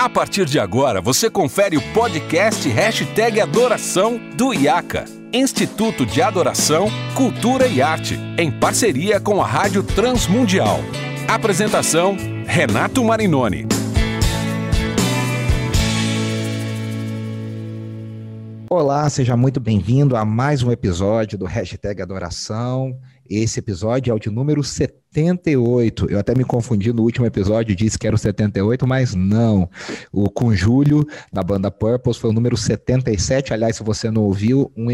A partir de agora, você confere o podcast Hashtag Adoração do IACA, Instituto de Adoração, Cultura e Arte, em parceria com a Rádio Transmundial. Apresentação, Renato Marinoni. Olá, seja muito bem-vindo a mais um episódio do Hashtag Adoração. Esse episódio é o de número 78. Eu até me confundi no último episódio, disse que era o 78, mas não. O com Júlio, da banda Purpose, foi o número 77. Aliás, se você não ouviu, um,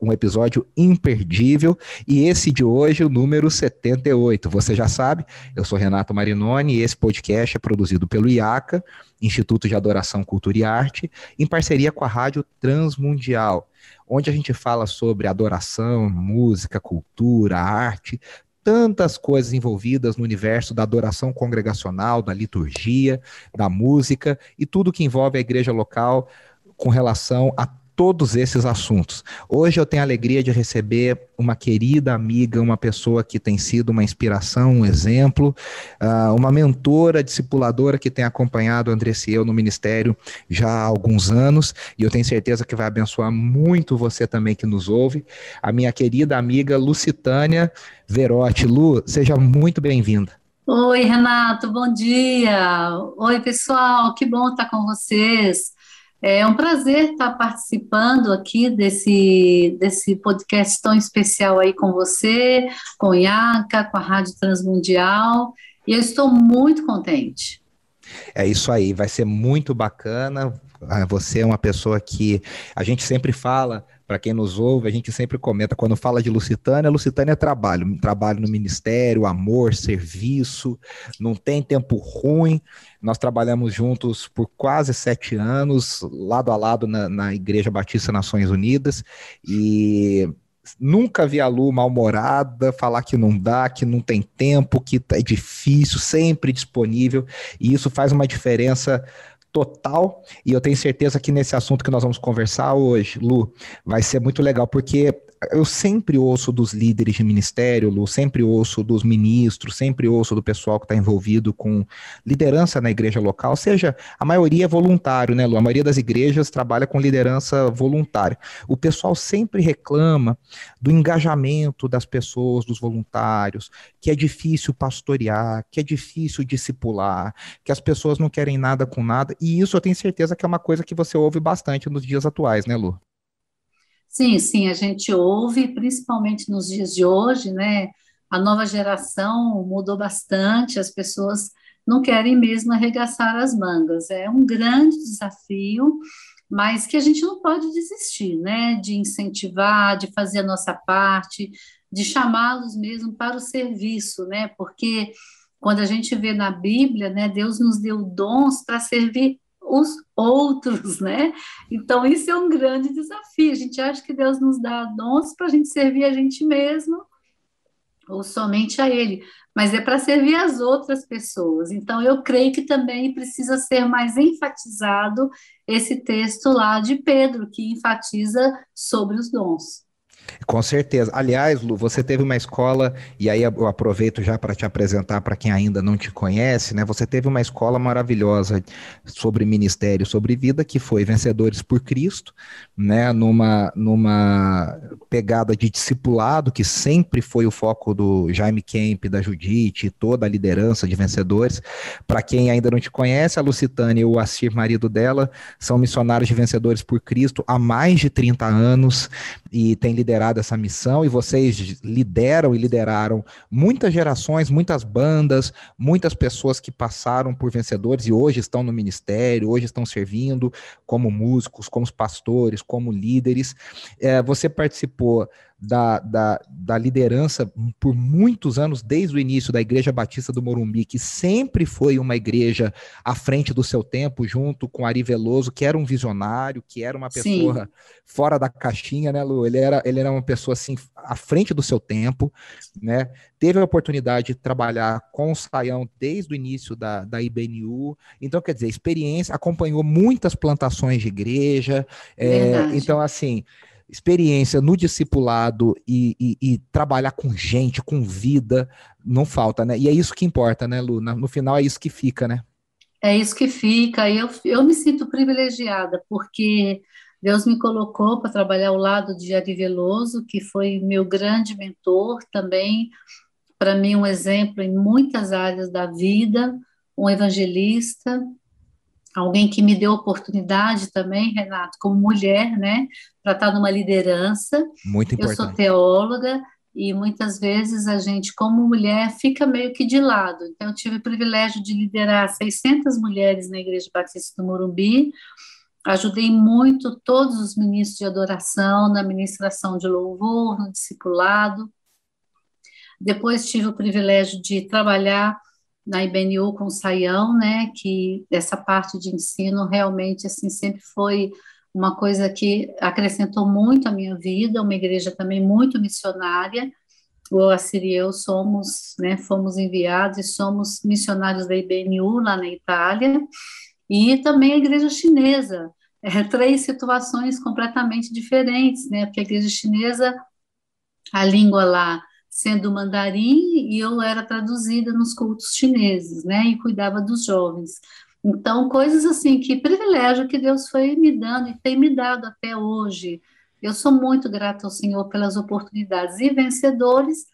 um episódio imperdível. E esse de hoje, o número 78. Você já sabe, eu sou Renato Marinoni e esse podcast é produzido pelo IACA, Instituto de Adoração, Cultura e Arte, em parceria com a Rádio Transmundial onde a gente fala sobre adoração, música, cultura, arte, tantas coisas envolvidas no universo da adoração congregacional, da liturgia, da música e tudo que envolve a igreja local com relação a todos esses assuntos. Hoje eu tenho a alegria de receber uma querida amiga, uma pessoa que tem sido uma inspiração, um exemplo, uh, uma mentora, discipuladora que tem acompanhado o André Ciel no ministério já há alguns anos, e eu tenho certeza que vai abençoar muito você também que nos ouve, a minha querida amiga Lucitânia Verotti. Lu, seja muito bem-vinda. Oi, Renato, bom dia. Oi, pessoal, que bom estar com vocês. É um prazer estar participando aqui desse, desse podcast tão especial aí com você, com IACA, com a Rádio Transmundial, e eu estou muito contente. É isso aí, vai ser muito bacana. Ah, você é uma pessoa que a gente sempre fala para quem nos ouve, a gente sempre comenta, quando fala de Lusitânia, Lusitânia é trabalho, trabalho no ministério, amor, serviço, não tem tempo ruim. Nós trabalhamos juntos por quase sete anos, lado a lado na, na Igreja Batista Nações Unidas, e nunca vi a Lu mal-humorada, falar que não dá, que não tem tempo, que é difícil, sempre disponível, e isso faz uma diferença total. E eu tenho certeza que nesse assunto que nós vamos conversar hoje, Lu, vai ser muito legal, porque eu sempre ouço dos líderes de ministério, Lu, sempre ouço dos ministros, sempre ouço do pessoal que está envolvido com liderança na igreja local, seja a maioria é voluntário, né, Lu? A maioria das igrejas trabalha com liderança voluntária. O pessoal sempre reclama do engajamento das pessoas, dos voluntários, que é difícil pastorear, que é difícil discipular, que as pessoas não querem nada com nada, e isso eu tenho certeza que é uma coisa que você ouve bastante nos dias atuais, né, Lu? Sim, sim, a gente ouve, principalmente nos dias de hoje, né? A nova geração mudou bastante, as pessoas não querem mesmo arregaçar as mangas. É um grande desafio, mas que a gente não pode desistir, né? De incentivar, de fazer a nossa parte, de chamá-los mesmo para o serviço, né? Porque quando a gente vê na Bíblia, né, Deus nos deu dons para servir os outros, né? Então, isso é um grande desafio. A gente acha que Deus nos dá dons para a gente servir a gente mesmo ou somente a Ele, mas é para servir as outras pessoas. Então, eu creio que também precisa ser mais enfatizado esse texto lá de Pedro, que enfatiza sobre os dons. Com certeza. Aliás, Lu, você teve uma escola, e aí eu aproveito já para te apresentar para quem ainda não te conhece, né? Você teve uma escola maravilhosa sobre ministério, sobre vida, que foi Vencedores por Cristo, né? Numa, numa pegada de discipulado, que sempre foi o foco do Jaime Kemp, da Judite, toda a liderança de vencedores. Para quem ainda não te conhece, a Lucitânia e o Assir, marido dela, são missionários de Vencedores por Cristo há mais de 30 anos e tem liderado liderado essa missão e vocês lideram e lideraram muitas gerações, muitas bandas, muitas pessoas que passaram por vencedores e hoje estão no ministério, hoje estão servindo como músicos, como pastores, como líderes. É, você participou da, da, da, liderança por muitos anos, desde o início da Igreja Batista do Morumbi, que sempre foi uma igreja à frente do seu tempo, junto com Ari Veloso, que era um visionário, que era uma pessoa Sim. fora da caixinha, né, Lu? Ele era, ele era uma pessoa assim, à frente do seu tempo, né? Teve a oportunidade de trabalhar com o Saião desde o início da, da IBNU. Então, quer dizer, experiência, acompanhou muitas plantações de igreja. É, então, assim experiência no discipulado e, e, e, trabalhar com gente, com vida, não falta, né? E é isso que importa, né, Lu? No final é isso que fica, né? É isso que fica. Eu, eu me sinto privilegiada, porque Deus me colocou para trabalhar ao lado de Ari Veloso, que foi meu grande mentor também, para mim um exemplo em muitas áreas da vida, um evangelista, alguém que me deu oportunidade também, Renato, como mulher, né, para estar numa liderança. Muito importante. Eu sou teóloga e muitas vezes a gente, como mulher, fica meio que de lado. Então, eu tive o privilégio de liderar 600 mulheres na Igreja Batista do Morumbi, ajudei muito todos os ministros de adoração na ministração de louvor, no discipulado. Depois tive o privilégio de trabalhar na IBNU com o Saião, né, que essa parte de ensino realmente assim sempre foi uma coisa que acrescentou muito à minha vida, uma igreja também muito missionária. O Assir e eu somos, né, fomos enviados e somos missionários da IBNU lá na Itália, e também a igreja chinesa. É, três situações completamente diferentes, né, porque a igreja chinesa, a língua lá sendo mandarim e eu era traduzida nos cultos chineses, né, e cuidava dos jovens. Então, coisas assim, que privilégio que Deus foi me dando e tem me dado até hoje. Eu sou muito grata ao Senhor pelas oportunidades e vencedores,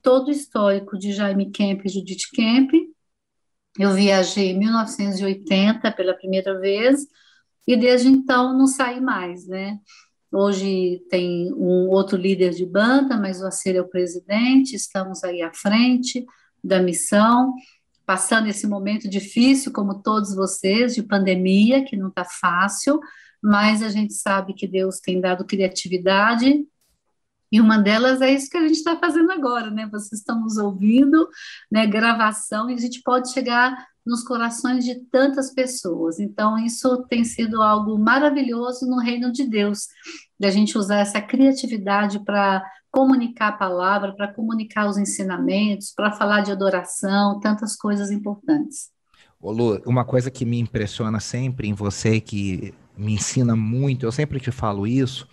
todo o histórico de Jaime Kemp e Judith Kemp. Eu viajei em 1980 pela primeira vez e desde então não saí mais, né? Hoje tem um outro líder de banda, mas o Acer é o presidente, estamos aí à frente da missão, passando esse momento difícil, como todos vocês, de pandemia, que não está fácil, mas a gente sabe que Deus tem dado criatividade e uma delas é isso que a gente está fazendo agora, né? Vocês estão nos ouvindo, né? Gravação, e a gente pode chegar nos corações de tantas pessoas. Então, isso tem sido algo maravilhoso no reino de Deus, da gente usar essa criatividade para comunicar a palavra, para comunicar os ensinamentos, para falar de adoração, tantas coisas importantes. Ô Lu, uma coisa que me impressiona sempre em você, que me ensina muito, eu sempre te falo isso,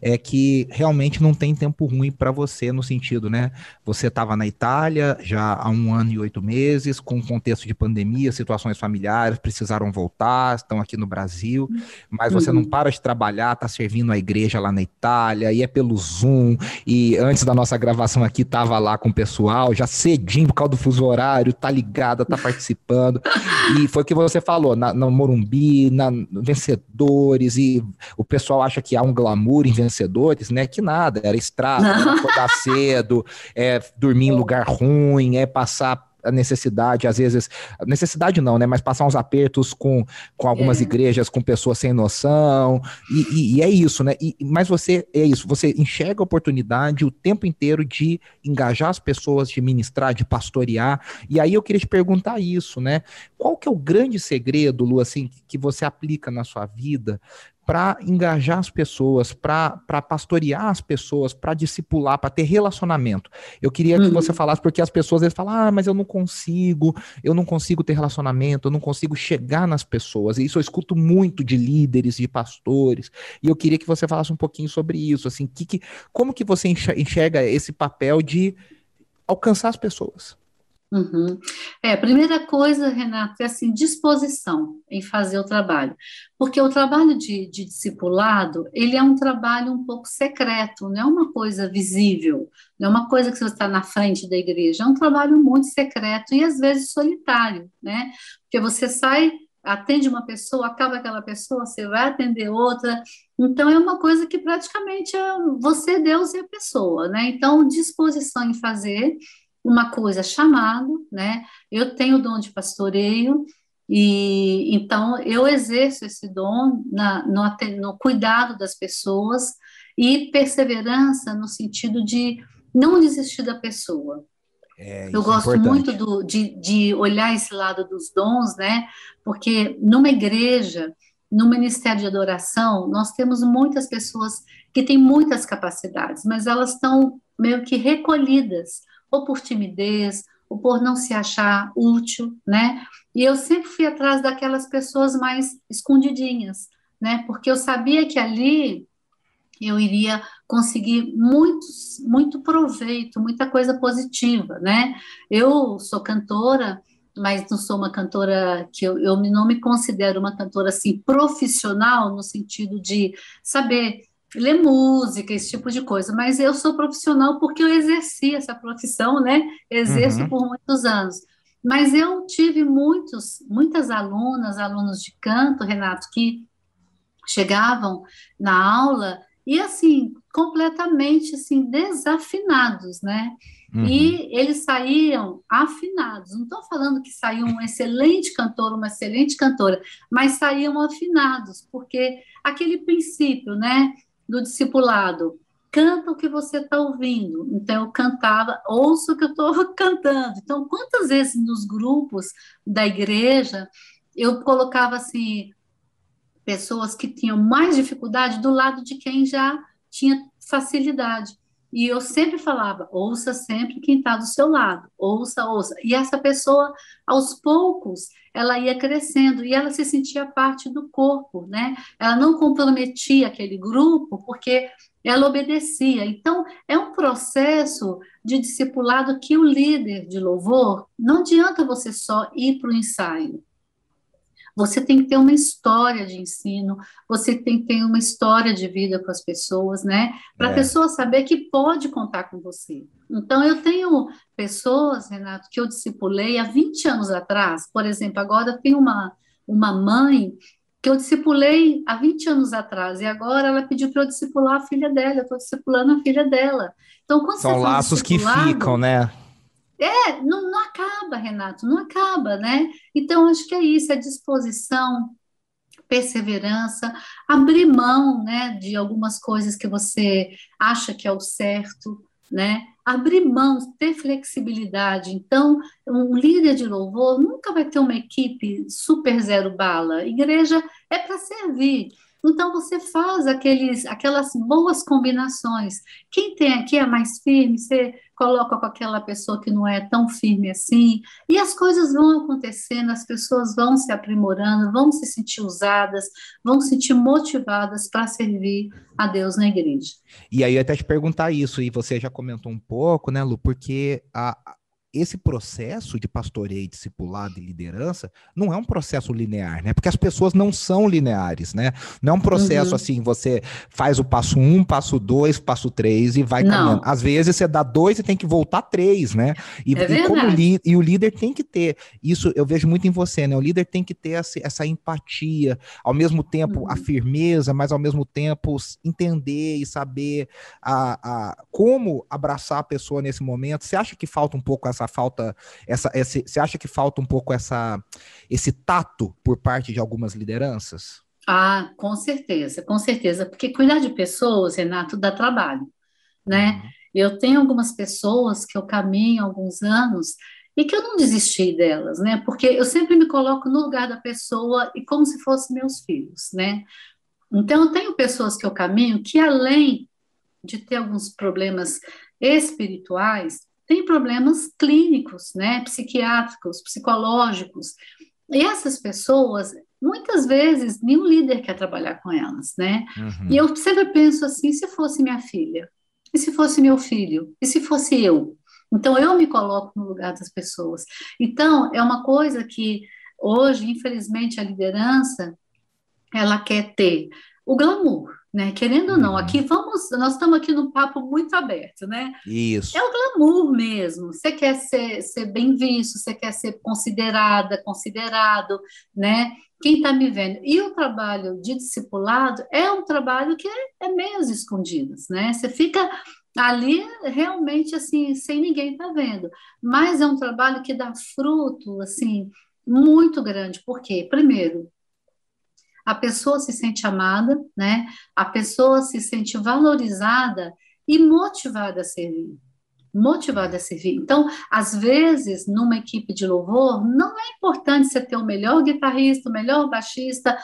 é que realmente não tem tempo ruim para você no sentido, né? Você estava na Itália já há um ano e oito meses, com contexto de pandemia, situações familiares, precisaram voltar, estão aqui no Brasil, mas você não uhum. para de trabalhar, tá servindo a igreja lá na Itália, e é pelo Zoom, e antes da nossa gravação aqui tava lá com o pessoal, já cedinho por causa do fuso horário, tá ligada, tá participando, e foi o que você falou, na, no Morumbi, na Vencedores, e o pessoal acha que há um glamour em vencedores, né? Que nada, era estrada, era acordar cedo, é dormir em lugar ruim, é passar a necessidade, às vezes, necessidade não, né? Mas passar uns apertos com, com algumas é. igrejas, com pessoas sem noção, e, e, e é isso, né? E, mas você, é isso, você enxerga a oportunidade o tempo inteiro de engajar as pessoas, de ministrar, de pastorear, e aí eu queria te perguntar isso, né? Qual que é o grande segredo, Lu, assim, que você aplica na sua vida para engajar as pessoas, para pastorear as pessoas, para discipular, para ter relacionamento. Eu queria que você uhum. falasse, porque as pessoas eles falam, ah, mas eu não consigo, eu não consigo ter relacionamento, eu não consigo chegar nas pessoas. E isso eu escuto muito de líderes, de pastores. E eu queria que você falasse um pouquinho sobre isso, assim, que, que, como que você enxerga esse papel de alcançar as pessoas? Uhum. É, a primeira coisa, Renato, é assim, disposição em fazer o trabalho. Porque o trabalho de, de discipulado, ele é um trabalho um pouco secreto, não é uma coisa visível, não é uma coisa que você está na frente da igreja, é um trabalho muito secreto e às vezes solitário, né? Porque você sai, atende uma pessoa, acaba aquela pessoa, você vai atender outra, então é uma coisa que praticamente é você, Deus e a pessoa, né? Então, disposição em fazer uma coisa chamado, né? Eu tenho o dom de pastoreio e então eu exerço esse dom na, no, no cuidado das pessoas e perseverança no sentido de não desistir da pessoa. É, eu é gosto é muito do, de, de olhar esse lado dos dons, né? Porque numa igreja, no ministério de adoração, nós temos muitas pessoas que têm muitas capacidades, mas elas estão meio que recolhidas ou por timidez, ou por não se achar útil, né? E eu sempre fui atrás daquelas pessoas mais escondidinhas, né? Porque eu sabia que ali eu iria conseguir muitos, muito proveito, muita coisa positiva, né? Eu sou cantora, mas não sou uma cantora que eu, eu não me considero uma cantora assim profissional no sentido de saber ler música, esse tipo de coisa, mas eu sou profissional porque eu exerci essa profissão, né? Exerço uhum. por muitos anos. Mas eu tive muitos, muitas alunas, alunos de canto, Renato, que chegavam na aula e assim completamente assim desafinados, né? Uhum. E eles saíam afinados. Não estou falando que saiu um excelente cantor, uma excelente cantora, mas saíam afinados, porque aquele princípio, né, do discipulado, canta o que você está ouvindo. Então, eu cantava, ouço o que eu estou cantando. Então, quantas vezes nos grupos da igreja eu colocava assim pessoas que tinham mais dificuldade do lado de quem já tinha facilidade. E eu sempre falava, ouça sempre quem está do seu lado, ouça, ouça. E essa pessoa, aos poucos, ela ia crescendo e ela se sentia parte do corpo, né? Ela não comprometia aquele grupo porque ela obedecia. Então, é um processo de discipulado que o líder de louvor, não adianta você só ir para o ensaio. Você tem que ter uma história de ensino, você tem que ter uma história de vida com as pessoas, né? Para a é. pessoa saber que pode contar com você. Então, eu tenho pessoas, Renato, que eu discipulei há 20 anos atrás, por exemplo, agora tem uma, uma mãe que eu discipulei há 20 anos atrás, e agora ela pediu para eu discipular a filha dela, eu estou discipulando a filha dela. Então, quando São laços que ficam, né? É, não, não acaba, Renato, não acaba, né? Então, acho que é isso, é disposição, perseverança, abrir mão, né, de algumas coisas que você acha que é o certo, né? Abrir mão, ter flexibilidade. Então, um líder de louvor nunca vai ter uma equipe super zero bala. Igreja é para servir. Então você faz aqueles, aquelas boas combinações. Quem tem aqui é mais firme, você coloca com aquela pessoa que não é tão firme assim, e as coisas vão acontecendo, as pessoas vão se aprimorando, vão se sentir usadas, vão se sentir motivadas para servir a Deus na igreja. E aí eu até te perguntar isso, e você já comentou um pouco, né, Lu, porque a, esse processo de pastoreio, discipulado e liderança não é um processo linear, né? Porque as pessoas não são lineares, né? Não é um processo uhum. assim, você faz o passo um, passo dois, passo três e vai não. caminhando. Às vezes você dá dois e tem que voltar três, né? E, é e, como li, e o líder tem que ter isso, eu vejo muito em você, né? O líder tem que ter essa, essa empatia, ao mesmo tempo uhum. a firmeza, mas ao mesmo tempo entender e saber a, a, como abraçar a pessoa nesse momento. Você acha que falta um pouco essa essa falta, essa, esse, você acha que falta um pouco essa, esse tato por parte de algumas lideranças? Ah, com certeza, com certeza, porque cuidar de pessoas, Renato, dá trabalho, né? Uhum. Eu tenho algumas pessoas que eu caminho há alguns anos e que eu não desisti delas, né? Porque eu sempre me coloco no lugar da pessoa e como se fossem meus filhos, né? Então, eu tenho pessoas que eu caminho que, além de ter alguns problemas espirituais, tem problemas clínicos, né, psiquiátricos, psicológicos. E essas pessoas, muitas vezes, nenhum líder quer trabalhar com elas, né? Uhum. E eu sempre penso assim: se fosse minha filha, e se fosse meu filho, e se fosse eu? Então, eu me coloco no lugar das pessoas. Então, é uma coisa que hoje, infelizmente, a liderança ela quer ter o glamour, né? Querendo ou não, uhum. aqui vamos, nós estamos aqui num papo muito aberto, né? Isso. É o glamour mesmo. Você quer ser, ser bem visto, você quer ser considerada, considerado, né? Quem está me vendo. E o trabalho de discipulado é um trabalho que é, é meio às escondidas, né? Você fica ali realmente assim, sem ninguém estar tá vendo. Mas é um trabalho que dá fruto, assim, muito grande. Por quê? Primeiro, a pessoa se sente amada, né? A pessoa se sente valorizada e motivada a servir. Motivada a servir. Então, às vezes, numa equipe de louvor, não é importante você ter o melhor guitarrista, o melhor baixista,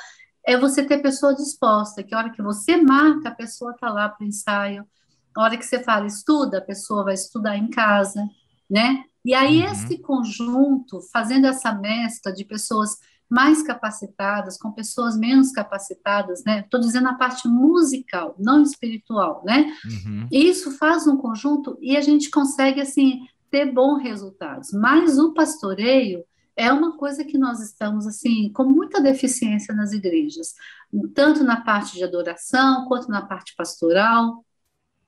é você ter pessoa disposta, que a hora que você marca, a pessoa está lá para o ensaio. A hora que você fala, estuda, a pessoa vai estudar em casa, né? E aí, uhum. esse conjunto, fazendo essa mescla de pessoas mais capacitadas, com pessoas menos capacitadas, né? Estou dizendo a parte musical, não espiritual, né? Uhum. Isso faz um conjunto e a gente consegue, assim, ter bons resultados. Mas o pastoreio é uma coisa que nós estamos assim com muita deficiência nas igrejas, tanto na parte de adoração quanto na parte pastoral.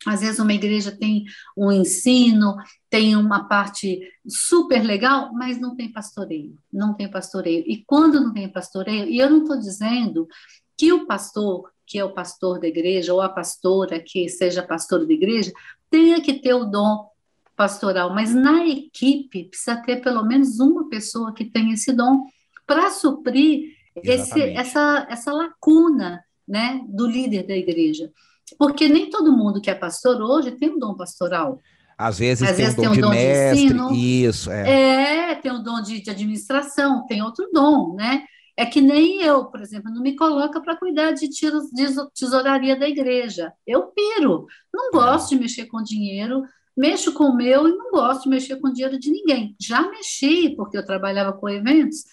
Às vezes uma igreja tem um ensino, tem uma parte super legal, mas não tem pastoreio, não tem pastoreio. E quando não tem pastoreio, e eu não estou dizendo que o pastor, que é o pastor da igreja, ou a pastora que seja pastor da igreja, tenha que ter o dom pastoral, mas na equipe precisa ter pelo menos uma pessoa que tenha esse dom para suprir esse, essa, essa lacuna né, do líder da igreja. Porque nem todo mundo que é pastor hoje tem um dom pastoral. Às vezes, Às tem, vezes um dom tem um dom de mestre, de ensino, isso, é. É, tem um dom de, de administração, tem outro dom, né? É que nem eu, por exemplo, não me coloca para cuidar de, tiros, de tesouraria da igreja. Eu piro, não gosto de mexer com dinheiro, mexo com o meu e não gosto de mexer com dinheiro de ninguém. Já mexi, porque eu trabalhava com eventos,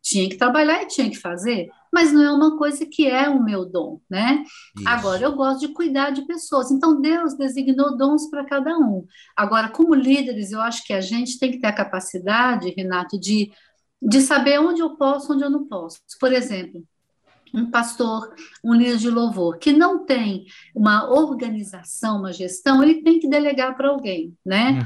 tinha que trabalhar e tinha que fazer, mas não é uma coisa que é o meu dom, né? Isso. Agora, eu gosto de cuidar de pessoas, então Deus designou dons para cada um. Agora, como líderes, eu acho que a gente tem que ter a capacidade, Renato, de, de saber onde eu posso, onde eu não posso. Por exemplo, um pastor, um líder de louvor, que não tem uma organização, uma gestão, ele tem que delegar para alguém, né?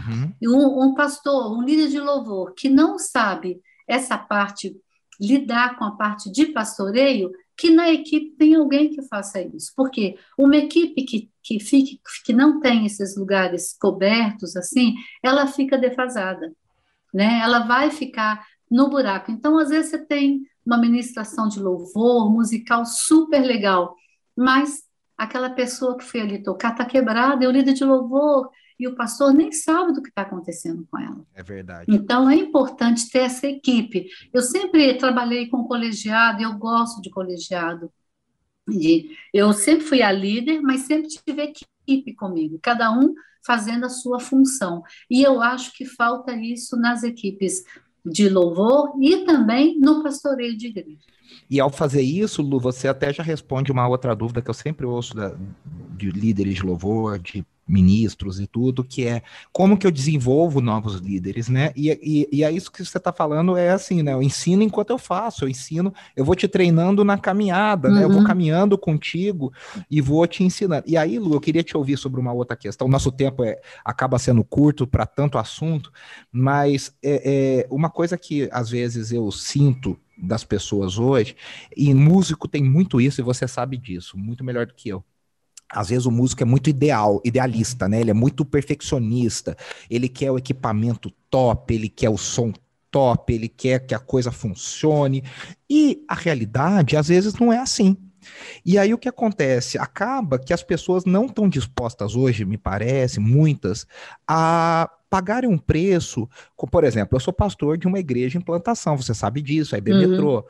Uhum. Um, um pastor, um líder de louvor, que não sabe essa parte lidar com a parte de pastoreio, que na equipe tem alguém que faça isso. Porque uma equipe que, que, fique, que não tem esses lugares cobertos, assim, ela fica defasada, né? Ela vai ficar no buraco. Então, às vezes, você tem uma ministração de louvor, musical super legal, mas aquela pessoa que foi ali tocar está quebrada, e o líder de louvor e o pastor nem sabe do que está acontecendo com ela. É verdade. Então é importante ter essa equipe. Eu sempre trabalhei com colegiado, eu gosto de colegiado. Eu sempre fui a líder, mas sempre tive equipe comigo, cada um fazendo a sua função. E eu acho que falta isso nas equipes de louvor e também no pastoreio de igreja. E ao fazer isso, Lu, você até já responde uma outra dúvida que eu sempre ouço da, de líderes de louvor, de ministros e tudo, que é como que eu desenvolvo novos líderes, né? E, e, e é isso que você está falando, é assim, né? Eu ensino enquanto eu faço, eu ensino, eu vou te treinando na caminhada, uhum. né? Eu vou uhum. caminhando contigo e vou te ensinando. E aí, Lu, eu queria te ouvir sobre uma outra questão. Nosso tempo é, acaba sendo curto para tanto assunto, mas é, é uma coisa que às vezes eu sinto das pessoas hoje, e músico tem muito isso, e você sabe disso, muito melhor do que eu às vezes o músico é muito ideal, idealista, né? Ele é muito perfeccionista. Ele quer o equipamento top, ele quer o som top, ele quer que a coisa funcione. E a realidade, às vezes, não é assim. E aí o que acontece? Acaba que as pessoas não estão dispostas hoje, me parece, muitas, a pagarem um preço, por exemplo, eu sou pastor de uma igreja em plantação, você sabe disso, a IB uhum. Metrô.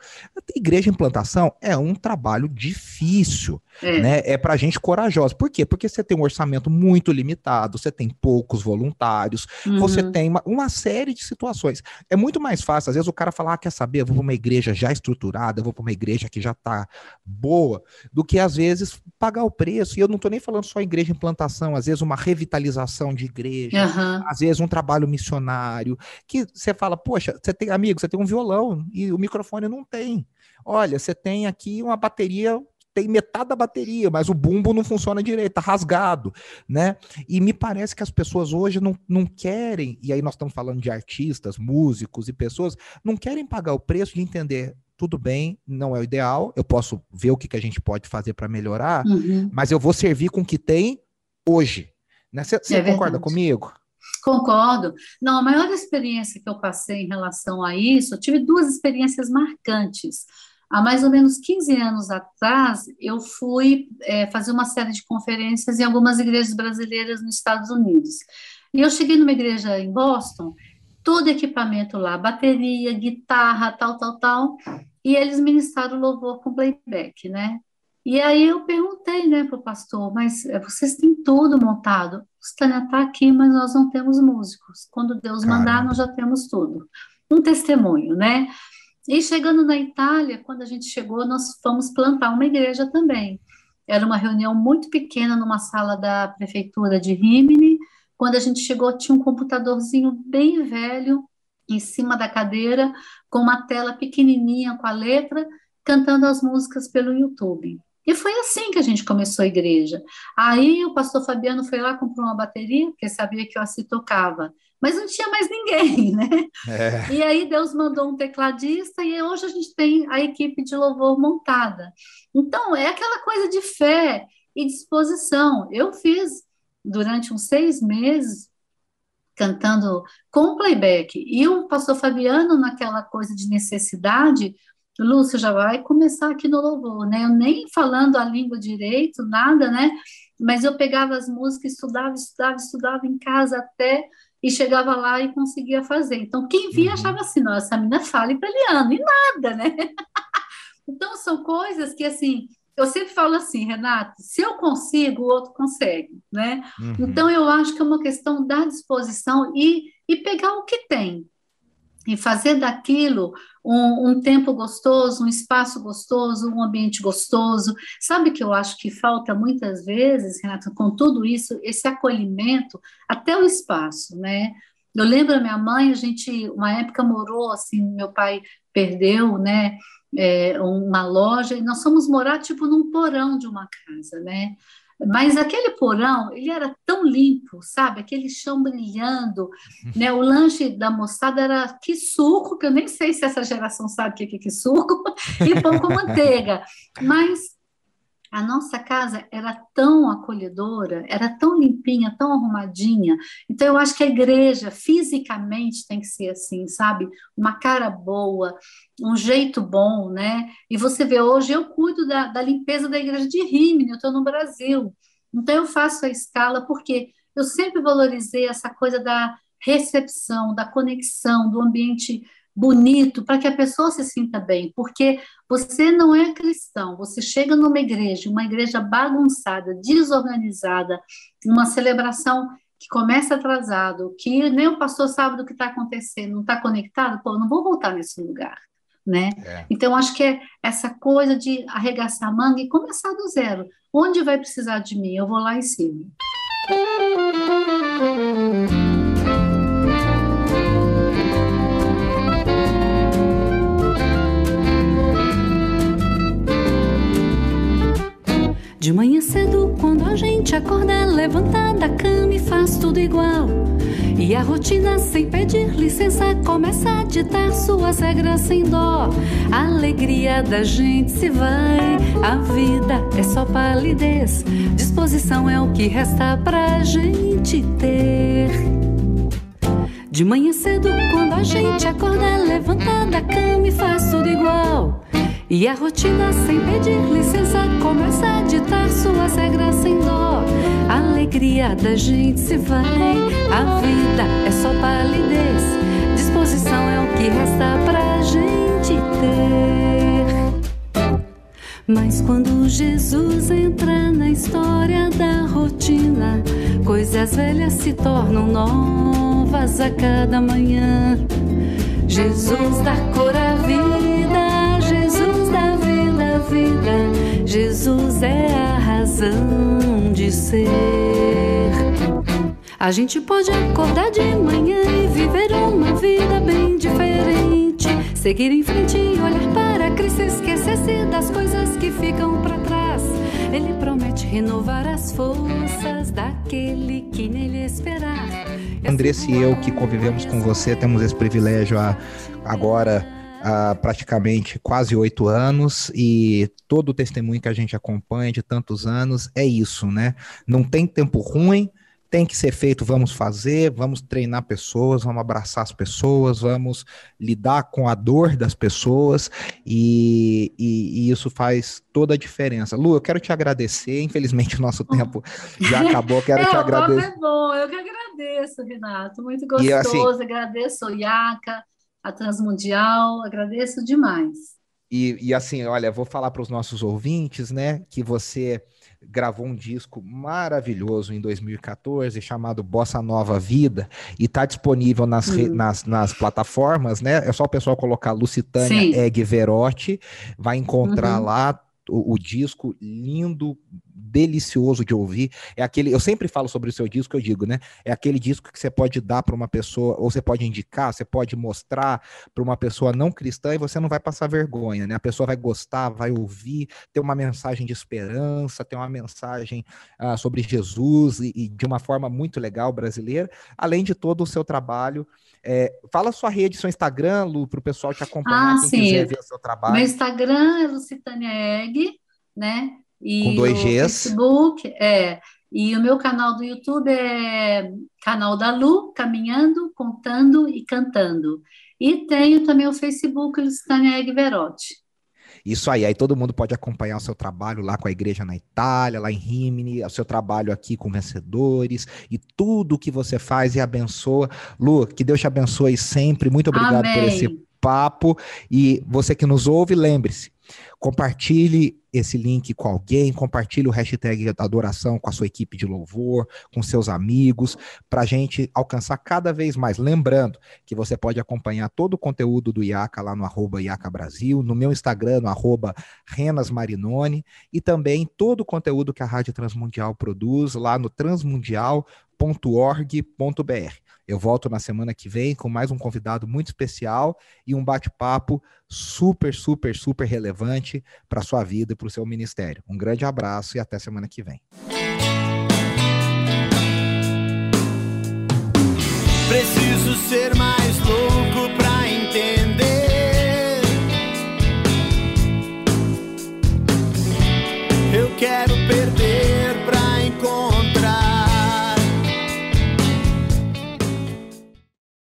Igreja em plantação é um trabalho difícil, é. né? É pra gente corajosa. Por quê? Porque você tem um orçamento muito limitado, você tem poucos voluntários, uhum. você tem uma, uma, série de situações. É muito mais fácil, às vezes o cara falar, ah, quer saber, eu vou pra uma igreja já estruturada, eu vou pra uma igreja que já tá boa, do que às vezes pagar o preço. E eu não tô nem falando só igreja em plantação, às vezes uma revitalização de igreja, uhum. às vezes um trabalho missionário, que você fala, poxa, você tem amigo, você tem um violão e o microfone não tem. Olha, você tem aqui uma bateria tem metade da bateria, mas o bumbo não funciona direito, tá rasgado, né? E me parece que as pessoas hoje não, não querem, e aí nós estamos falando de artistas, músicos e pessoas, não querem pagar o preço de entender. Tudo bem, não é o ideal, eu posso ver o que, que a gente pode fazer para melhorar, uhum. mas eu vou servir com o que tem hoje. Né? Você é concorda comigo? Concordo. Não, a maior experiência que eu passei em relação a isso, eu tive duas experiências marcantes. Há mais ou menos 15 anos atrás, eu fui é, fazer uma série de conferências em algumas igrejas brasileiras nos Estados Unidos. E eu cheguei numa igreja em Boston, todo equipamento lá, bateria, guitarra, tal, tal, tal, e eles ministraram louvor com playback, né? E aí eu perguntei, né, para o pastor, mas eh, vocês têm tudo montado? O Tânia está aqui, mas nós não temos músicos. Quando Deus Caramba. mandar, nós já temos tudo. Um testemunho, né? E chegando na Itália, quando a gente chegou, nós fomos plantar uma igreja também. Era uma reunião muito pequena numa sala da prefeitura de Rimini. Quando a gente chegou, tinha um computadorzinho bem velho em cima da cadeira, com uma tela pequenininha com a letra, cantando as músicas pelo YouTube. E foi assim que a gente começou a igreja. Aí o pastor Fabiano foi lá, comprou uma bateria, porque sabia que eu assim tocava. Mas não tinha mais ninguém, né? É. E aí Deus mandou um tecladista e hoje a gente tem a equipe de louvor montada. Então, é aquela coisa de fé e disposição. Eu fiz durante uns seis meses cantando com playback. E o pastor Fabiano, naquela coisa de necessidade, Lúcio já vai começar aqui no louvor, né? Eu nem falando a língua direito, nada, né? Mas eu pegava as músicas, estudava, estudava, estudava em casa até e chegava lá e conseguia fazer. Então, quem via uhum. achava assim, nossa, essa menina fala italiano, e nada, né? então, são coisas que, assim, eu sempre falo assim, Renato, se eu consigo, o outro consegue, né? Uhum. Então, eu acho que é uma questão da disposição e, e pegar o que tem, e fazer daquilo um, um, tempo gostoso, um espaço gostoso, um ambiente gostoso. Sabe que eu acho que falta muitas vezes, Renata, com tudo isso, esse acolhimento até o espaço, né? Eu lembro a minha mãe, a gente, uma época morou assim, meu pai perdeu, né, é, uma loja, e nós fomos morar tipo num porão de uma casa, né? Mas aquele porão, ele era tão limpo, sabe? Aquele chão brilhando, né? O lanche da moçada era que suco, que eu nem sei se essa geração sabe o que é que suco, e pão com manteiga. Mas a nossa casa era tão acolhedora, era tão limpinha, tão arrumadinha. Então, eu acho que a igreja, fisicamente, tem que ser assim, sabe? Uma cara boa, um jeito bom, né? E você vê, hoje eu cuido da, da limpeza da igreja de Rimini, eu estou no Brasil. Então, eu faço a escala porque eu sempre valorizei essa coisa da recepção, da conexão, do ambiente bonito, para que a pessoa se sinta bem, porque você não é cristão, você chega numa igreja, uma igreja bagunçada, desorganizada, uma celebração que começa atrasado, que nem o pastor sabe do que está acontecendo, não está conectado, pô, não vou voltar nesse lugar. Né? É. Então, acho que é essa coisa de arregaçar a manga e começar do zero. Onde vai precisar de mim? Eu vou lá em cima. Gente acorda, levanta da cama e faz tudo igual. E a rotina, sem pedir licença, começa a ditar suas regras sem dó. A alegria da gente se vai, a vida é só palidez. Disposição é o que resta pra gente ter. De manhã cedo, quando a gente acorda, levanta da cama e faz tudo igual. E a rotina, sem pedir licença, começa a ditar suas regras sem dó. A alegria da gente se vai, a vida é só palidez. Disposição é o que resta pra gente ter. Mas quando Jesus entra na história da rotina, coisas velhas se tornam novas a cada manhã. Jesus dá cor à vida vida, Jesus é a razão de ser. A gente pode acordar de manhã e viver uma vida bem diferente. Seguir em frente e olhar para Cristo, esquecer-se das coisas que ficam para trás. Ele promete renovar as forças daquele que nele esperar. Andressa e eu que convivemos com você temos esse privilégio agora há praticamente quase oito anos e todo o testemunho que a gente acompanha de tantos anos é isso, né? Não tem tempo ruim, tem que ser feito, vamos fazer, vamos treinar pessoas, vamos abraçar as pessoas, vamos lidar com a dor das pessoas e, e, e isso faz toda a diferença. Lu, eu quero te agradecer, infelizmente o nosso tempo já acabou, quero é, te agradecer. É bom, eu que agradeço, Renato, muito gostoso, e, assim, agradeço, Iaca, a Transmundial, agradeço demais. E, e assim, olha, vou falar para os nossos ouvintes, né, que você gravou um disco maravilhoso em 2014 chamado Bossa Nova Vida e está disponível nas, uhum. nas, nas, plataformas, né? É só o pessoal colocar Lucitânia. Egg Verotti, vai encontrar uhum. lá o, o, disco lindo, delicioso de ouvir. É aquele, eu sempre falo sobre o seu disco, eu digo, né? É aquele disco que você pode dar para uma pessoa, ou você pode indicar, você pode mostrar para uma pessoa não cristã e você não vai passar vergonha, né? A pessoa vai gostar, vai ouvir, ter uma mensagem de esperança, ter uma mensagem uh, sobre Jesus e, e, de uma forma muito legal brasileira, além de todo o seu trabalho. É, fala sua rede, seu Instagram, Lu, para o pessoal te acompanhar, ah, quem sim. quiser ver o seu trabalho. Meu Instagram é Lucitânia Egg, né? E Com dois Gs. Facebook, é. E o meu canal do YouTube é canal da Lu, caminhando, contando e cantando. E tenho também o Facebook Lucitânia Egg Verotti. Isso aí, aí todo mundo pode acompanhar o seu trabalho lá com a igreja na Itália, lá em Rimini, o seu trabalho aqui com vencedores e tudo que você faz e abençoa. Lu, que Deus te abençoe sempre. Muito obrigado Amém. por esse papo. E você que nos ouve, lembre-se, Compartilhe esse link com alguém, compartilhe o hashtag adoração com a sua equipe de louvor, com seus amigos, para a gente alcançar cada vez mais. Lembrando que você pode acompanhar todo o conteúdo do IACA lá no arroba IACA Brasil, no meu Instagram, no arroba Renas Marinoni, e também todo o conteúdo que a Rádio Transmundial produz lá no transmundial.org.br. Eu volto na semana que vem com mais um convidado muito especial e um bate-papo super, super, super relevante para a sua vida e para o seu ministério. Um grande abraço e até semana que vem. Preciso ser mais louco